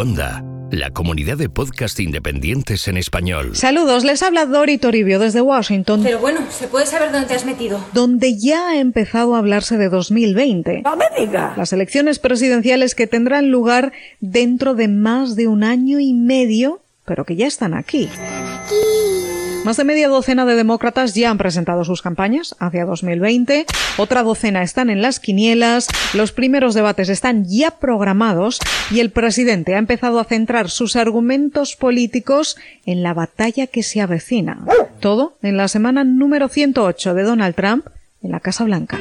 Onda, la comunidad de podcast independientes en español. Saludos, les habla Dori Toribio desde Washington. Pero bueno, ¿se puede saber dónde te has metido? Donde ya ha empezado a hablarse de 2020. ¡No me diga! Las elecciones presidenciales que tendrán lugar dentro de más de un año y medio, pero que ya están aquí. Más de media docena de demócratas ya han presentado sus campañas hacia 2020, otra docena están en las quinielas, los primeros debates están ya programados y el presidente ha empezado a centrar sus argumentos políticos en la batalla que se avecina. Todo en la semana número 108 de Donald Trump en la Casa Blanca.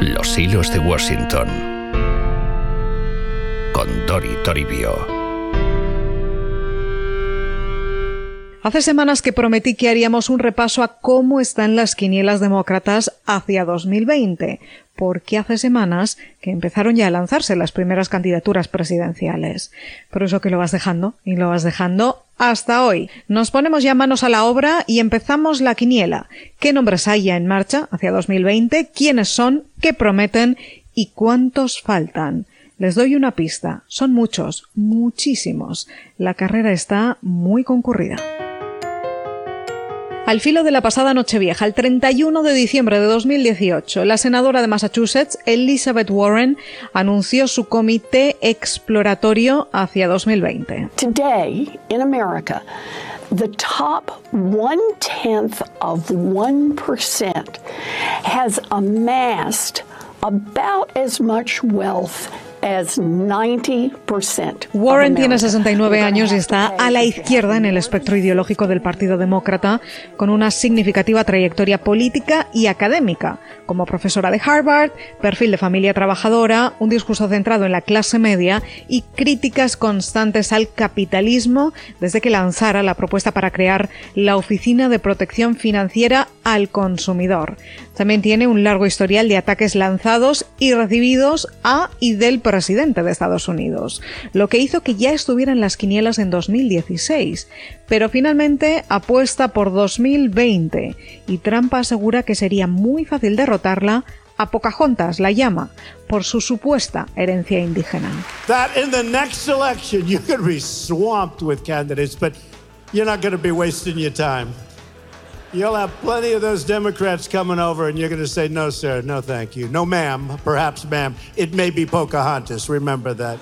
Los hilos de Washington. Con Dori Toribio. Hace semanas que prometí que haríamos un repaso a cómo están las quinielas demócratas hacia 2020, porque hace semanas que empezaron ya a lanzarse las primeras candidaturas presidenciales. Por eso que lo vas dejando y lo vas dejando hasta hoy. Nos ponemos ya manos a la obra y empezamos la quiniela. ¿Qué nombres hay ya en marcha hacia 2020? ¿Quiénes son? ¿Qué prometen? ¿Y cuántos faltan? Les doy una pista. Son muchos, muchísimos. La carrera está muy concurrida. Al filo de la pasada Nochevieja, el 31 de diciembre de 2018, la senadora de Massachusetts, Elizabeth Warren, anunció su comité exploratorio hacia 2020. Today, in America, the top one tenth of 1% has amassed about as much wealth Warren tiene 69 años y está a la izquierda en el espectro ideológico del Partido Demócrata, con una significativa trayectoria política y académica, como profesora de Harvard, perfil de familia trabajadora, un discurso centrado en la clase media y críticas constantes al capitalismo desde que lanzara la propuesta para crear la Oficina de Protección Financiera al Consumidor. También tiene un largo historial de ataques lanzados y recibidos a y del presidente de Estados Unidos, lo que hizo que ya estuviera en las quinielas en 2016, pero finalmente apuesta por 2020 y Trump asegura que sería muy fácil derrotarla a Pocahontas la llama por su supuesta herencia indígena. That in the next election you could be swamped with candidates, but you're not going to be wasting your time. You'll have plenty of those Democrats coming over, and you're going to say, no, sir, no, thank you. No, ma'am, perhaps, ma'am. It may be Pocahontas. Remember that.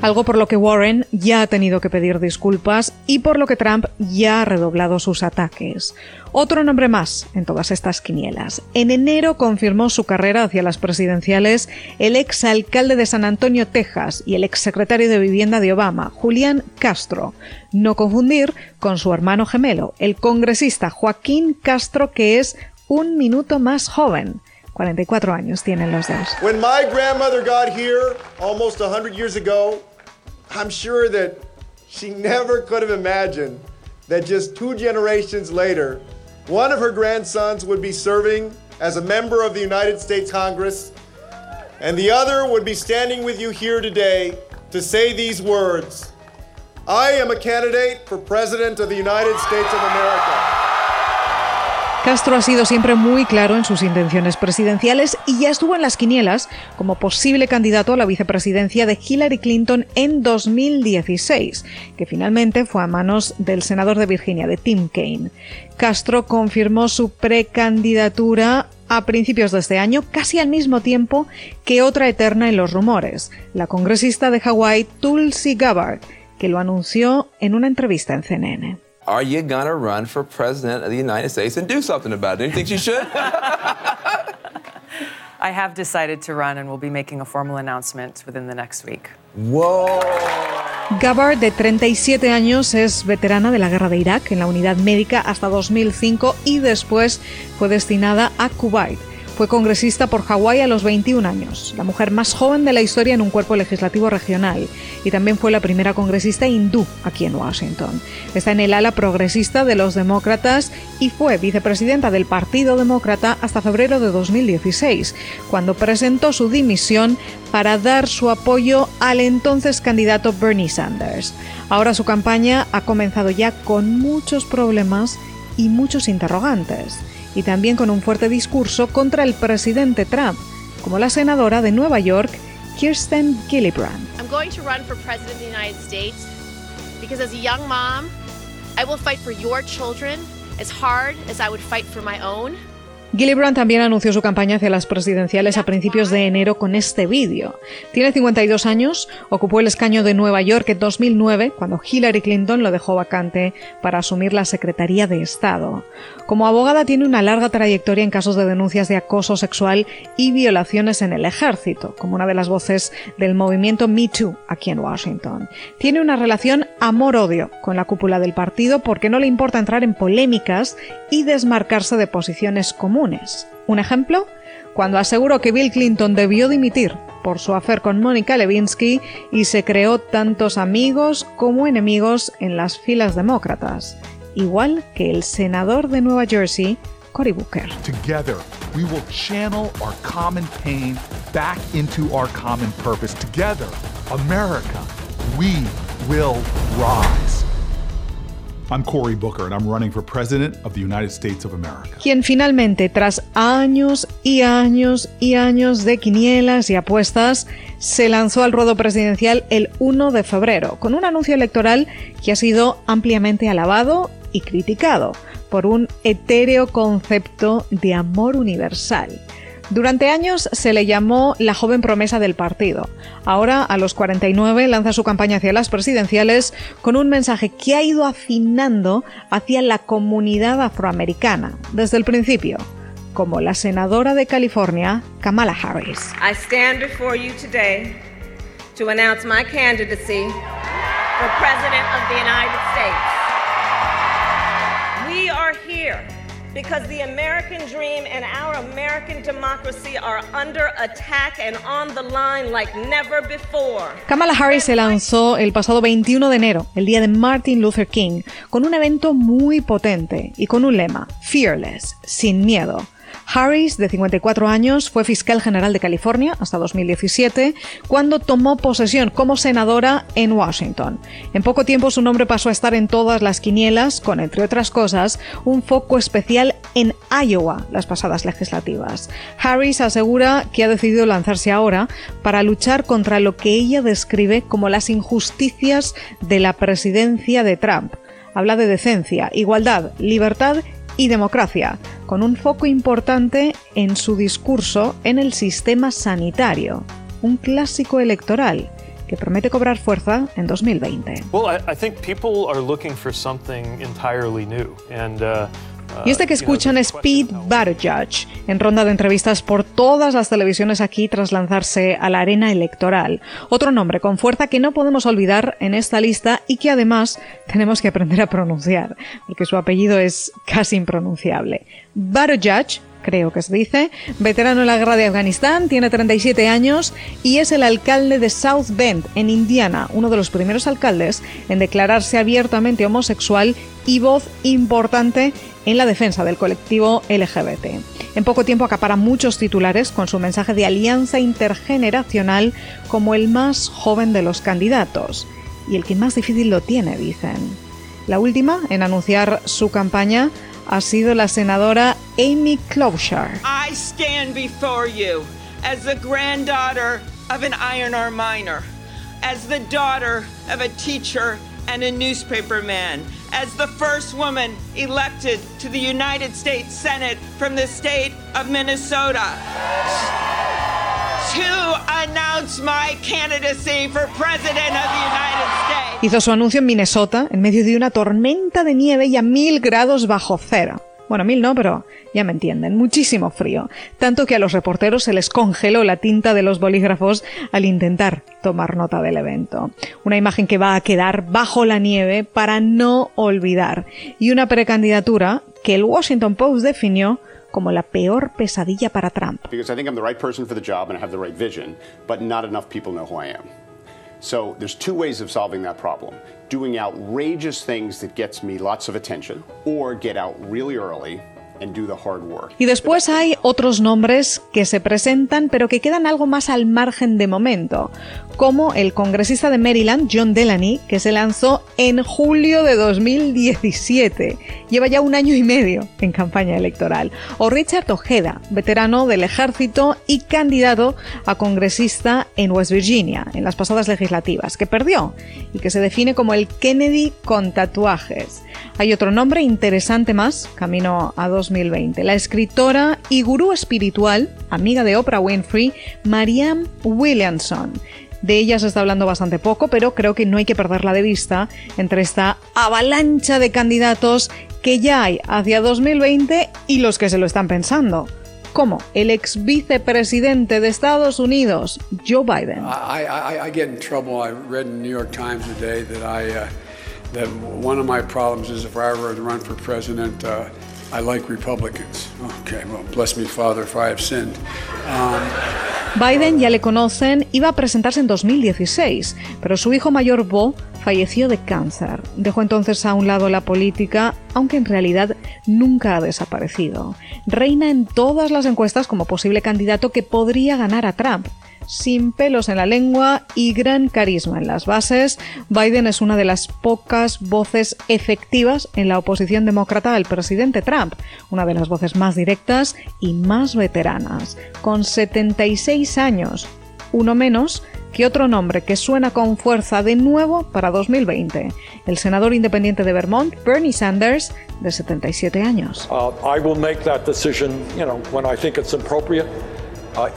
Algo por lo que Warren ya ha tenido que pedir disculpas y por lo que Trump ya ha redoblado sus ataques. Otro nombre más en todas estas quinielas. En enero confirmó su carrera hacia las presidenciales el ex alcalde de San Antonio, Texas, y el ex secretario de Vivienda de Obama, Julián Castro. No confundir con su hermano gemelo, el congresista Joaquín Castro, que es un minuto más joven. 44 años tienen los dos. When my grandmother got here almost 100 years ago, I'm sure that she never could have imagined that just two generations later, one of her grandsons would be serving as a member of the United States Congress, and the other would be standing with you here today to say these words I am a candidate for President of the United States of America. Castro ha sido siempre muy claro en sus intenciones presidenciales y ya estuvo en las quinielas como posible candidato a la vicepresidencia de Hillary Clinton en 2016, que finalmente fue a manos del senador de Virginia, de Tim Kaine. Castro confirmó su precandidatura a principios de este año, casi al mismo tiempo que otra eterna en los rumores, la congresista de Hawái Tulsi Gabbard, que lo anunció en una entrevista en CNN. Are you gonna run for president of the United States and do something about it? Do you think you should? I have decided to run and will be making a formal announcement within the next week. Whoa. Gabbard, de 37 años, es veterana de la guerra de Irak en la unidad médica hasta 2005 y después fue destinada a Kuwait. Fue congresista por Hawái a los 21 años, la mujer más joven de la historia en un cuerpo legislativo regional, y también fue la primera congresista hindú aquí en Washington. Está en el ala progresista de los demócratas y fue vicepresidenta del Partido Demócrata hasta febrero de 2016, cuando presentó su dimisión para dar su apoyo al entonces candidato Bernie Sanders. Ahora su campaña ha comenzado ya con muchos problemas y muchos interrogantes y también con un fuerte discurso contra el presidente Trump, como la senadora de Nueva York, Kirsten Gillibrand. I'm going to run for president of the United States because as a young mom, I will fight for your children as hard as I would fight for my own. Gillibrand también anunció su campaña hacia las presidenciales a principios de enero con este vídeo. Tiene 52 años, ocupó el escaño de Nueva York en 2009, cuando Hillary Clinton lo dejó vacante para asumir la Secretaría de Estado. Como abogada tiene una larga trayectoria en casos de denuncias de acoso sexual y violaciones en el ejército, como una de las voces del movimiento Me Too aquí en Washington. Tiene una relación amor-odio con la cúpula del partido porque no le importa entrar en polémicas y desmarcarse de posiciones comunes. Un ejemplo, cuando aseguró que Bill Clinton debió dimitir por su afer con Mónica Lewinsky y se creó tantos amigos como enemigos en las filas demócratas igual que el senador de Nueva Jersey, Cory Booker. Together, we will channel our common pain back into our common purpose. Together, America, we will rise. I'm Cory Booker and I'm running for President of the United States of America. Quien finalmente, tras años y años y años de quinielas y apuestas, se lanzó al ruedo presidencial el 1 de febrero, con un anuncio electoral que ha sido ampliamente alabado y criticado por un etéreo concepto de amor universal. Durante años se le llamó la joven promesa del partido. Ahora, a los 49, lanza su campaña hacia las presidenciales con un mensaje que ha ido afinando hacia la comunidad afroamericana desde el principio, como la senadora de California, Kamala Harris. I stand before you today to announce my candidacy for President of the United States. Because the American dream and our American democracy are under attack and on the line like never before. Kamala Harris se lanzó el pasado 21 de enero, el día de Martin Luther King, con un evento muy potente y con un lema, Fearless, sin miedo. Harris, de 54 años, fue fiscal general de California hasta 2017, cuando tomó posesión como senadora en Washington. En poco tiempo su nombre pasó a estar en todas las quinielas, con, entre otras cosas, un foco especial en Iowa las pasadas legislativas. Harris asegura que ha decidido lanzarse ahora para luchar contra lo que ella describe como las injusticias de la presidencia de Trump. Habla de decencia, igualdad, libertad y democracia, con un foco importante en su discurso en el sistema sanitario, un clásico electoral que promete cobrar fuerza en 2020. Well, I, I think people are looking for something entirely uh, y este que escuchan es Pete Buttigieg, en ronda de entrevistas por todas las televisiones aquí tras lanzarse a la arena electoral. Otro nombre con fuerza que no podemos olvidar en esta lista y que además tenemos que aprender a pronunciar, porque su apellido es casi impronunciable. Buttigieg creo que se dice, veterano en la guerra de Afganistán, tiene 37 años y es el alcalde de South Bend, en Indiana, uno de los primeros alcaldes en declararse abiertamente homosexual y voz importante en la defensa del colectivo LGBT. En poco tiempo acapara muchos titulares con su mensaje de alianza intergeneracional como el más joven de los candidatos y el que más difícil lo tiene, dicen. La última en anunciar su campaña ha sido la senadora Amy Klobuchar. I stand before you as the granddaughter of an iron ore miner, as the daughter of a teacher and a newspaper as the first woman elected to the United States Senate from the state of Minnesota. To announce my candidacy for President of the United States. Hizo su anuncio en Minnesota en medio de una tormenta de nieve y a mil grados bajo cero. Bueno, mil no, pero ya me entienden, muchísimo frío. Tanto que a los reporteros se les congeló la tinta de los bolígrafos al intentar tomar nota del evento. Una imagen que va a quedar bajo la nieve para no olvidar. Y una precandidatura que el Washington Post definió como la peor pesadilla para Trump. Because I think I'm the right person for the job and I have the right vision, but not enough people know who. So there's two ways of solving that problem. Doing outrageous things that gets me lots of attention or get out really early Y después hay otros nombres que se presentan pero que quedan algo más al margen de momento, como el congresista de Maryland, John Delaney, que se lanzó en julio de 2017. Lleva ya un año y medio en campaña electoral. O Richard Ojeda, veterano del ejército y candidato a congresista en West Virginia en las pasadas legislativas, que perdió y que se define como el Kennedy con tatuajes. Hay otro nombre interesante más, camino a 2020. La escritora y gurú espiritual, amiga de Oprah Winfrey, Marianne Williamson. De ella se está hablando bastante poco, pero creo que no hay que perderla de vista entre esta avalancha de candidatos que ya hay hacia 2020 y los que se lo están pensando. Como el ex vicepresidente de Estados Unidos, Joe Biden. I, get in trouble. I read in the New York Times today uh, that one of my problems is if I run for president, uh, I like Republicans. Okay, well, bless me, Father, if I have sinned. Um, Biden ya le conocen, iba a presentarse en 2016, pero su hijo mayor Bo falleció de cáncer. Dejó entonces a un lado la política, aunque en realidad nunca ha desaparecido. Reina en todas las encuestas como posible candidato que podría ganar a Trump sin pelos en la lengua y gran carisma en las bases, Biden es una de las pocas voces efectivas en la oposición demócrata al presidente Trump, una de las voces más directas y más veteranas, con 76 años, uno menos que otro nombre que suena con fuerza de nuevo para 2020, el senador independiente de Vermont, Bernie Sanders, de 77 años. Uh, I will make that decision, you know, when I think it's appropriate. Uh,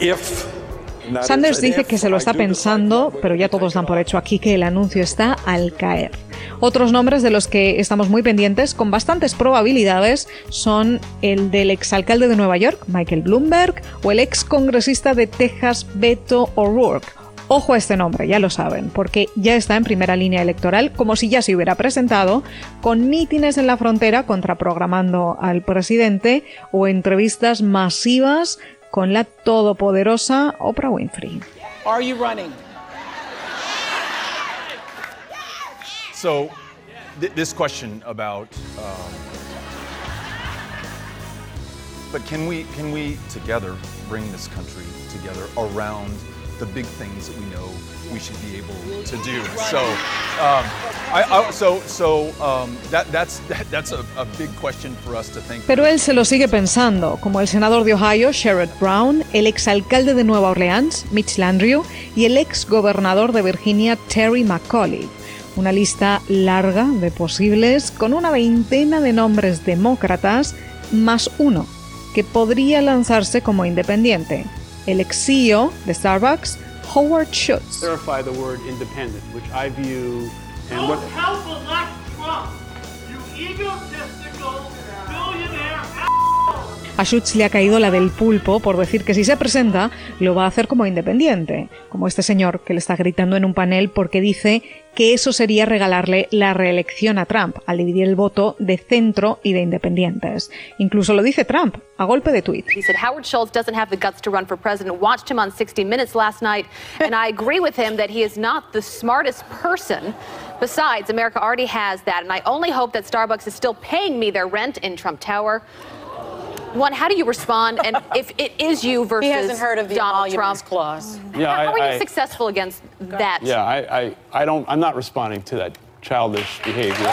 Sanders dice que se lo está pensando, pero ya todos dan por hecho aquí que el anuncio está al caer. Otros nombres de los que estamos muy pendientes, con bastantes probabilidades, son el del exalcalde de Nueva York, Michael Bloomberg, o el ex congresista de Texas, Beto O'Rourke. Ojo a este nombre, ya lo saben, porque ya está en primera línea electoral, como si ya se hubiera presentado, con mítines en la frontera contraprogramando al presidente o entrevistas masivas con la todopoderosa Oprah Winfrey. Are you running? So, th this question about, um, but can we can we together bring this country together around the big things that we know we should be able to do. So, um, I, I, so, so um, that, that's, that, that's a, a, big question for us to think. Pero él se lo sigue pensando, como el senador de Ohio, Sherrod Brown, el exalcalde de Nueva Orleans, Mitch Landrieu, y el ex gobernador de Virginia, Terry McCauley. Una lista larga de posibles, con una veintena de nombres demócratas, más uno, que podría lanzarse como independiente. El ex CEO de Starbucks, Howard Schultz. Clarify the word independent, which I view and what A Schutz le ha caído la del pulpo por decir que si se presenta lo va a hacer como independiente, como este señor que le está gritando en un panel porque dice que eso sería regalarle la reelección a Trump al dividir el voto de centro y de independientes. Incluso lo dice Trump a golpe de tweet. He said Howard Schultz doesn't have the guts to run for president. Watched him on 60 Minutes last night, and I agree with him that he is not the smartest person. Besides, America already has that, and I only hope that Starbucks is still paying me their rent in Trump Tower. One, how do you respond? And if it is you versus He hasn't heard of the Donald emoluments Trump, clause. Yeah, how, I- are you I- successful against that? Yeah, I, I, I don't. I'm not responding to that childish behavior.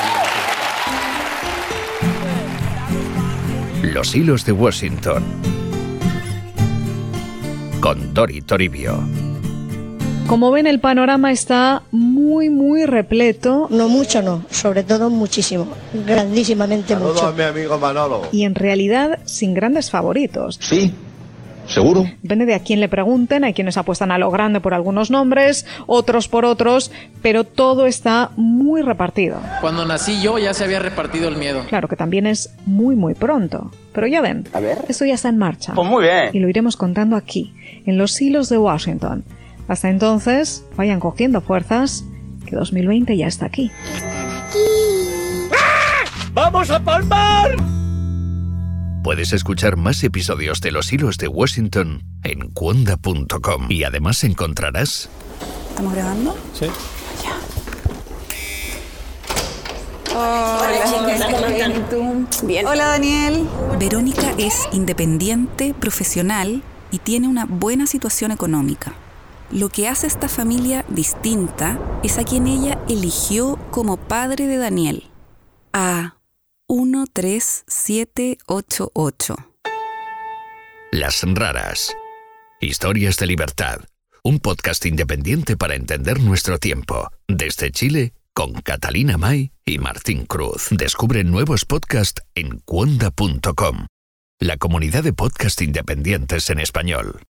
Los hilos de Washington. Con Dori Toribio. Como ven, el panorama está muy, muy repleto. No mucho, no, sobre todo muchísimo, grandísimamente Saludos mucho. a mi amigo Manolo. Y en realidad sin grandes favoritos. Sí, seguro. Depende de a quién le pregunten, hay quienes apuestan a lo grande por algunos nombres, otros por otros, pero todo está muy repartido. Cuando nací yo ya se había repartido el miedo. Claro que también es muy, muy pronto. Pero ya ven, esto ya está en marcha. Pues muy bien. Y lo iremos contando aquí, en los hilos de Washington. Hasta entonces, vayan cogiendo fuerzas, que 2020 ya está aquí. ¡Vamos a palmar! Puedes escuchar más episodios de Los Hilos de Washington en cuonda.com y además encontrarás ¿Estamos grabando? Sí. Hola, Bien. Hola, Daniel. Verónica es independiente, profesional y tiene una buena situación económica. Lo que hace esta familia distinta es a quien ella eligió como padre de Daniel, a 13788. Las raras. Historias de libertad. Un podcast independiente para entender nuestro tiempo. Desde Chile, con Catalina May y Martín Cruz. Descubre nuevos podcasts en cuonda.com, la comunidad de podcast independientes en español.